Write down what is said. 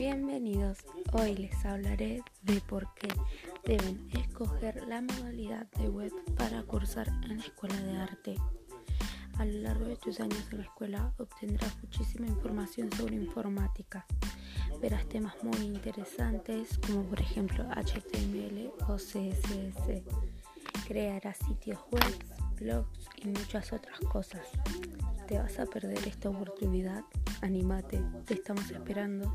Bienvenidos, hoy les hablaré de por qué deben escoger la modalidad de web para cursar en la escuela de arte. A lo largo de tus años en la escuela obtendrás muchísima información sobre informática. Verás temas muy interesantes como por ejemplo HTML o CSS. Crearás sitios web, blogs y muchas otras cosas. ¿Te vas a perder esta oportunidad? Anímate, te estamos esperando.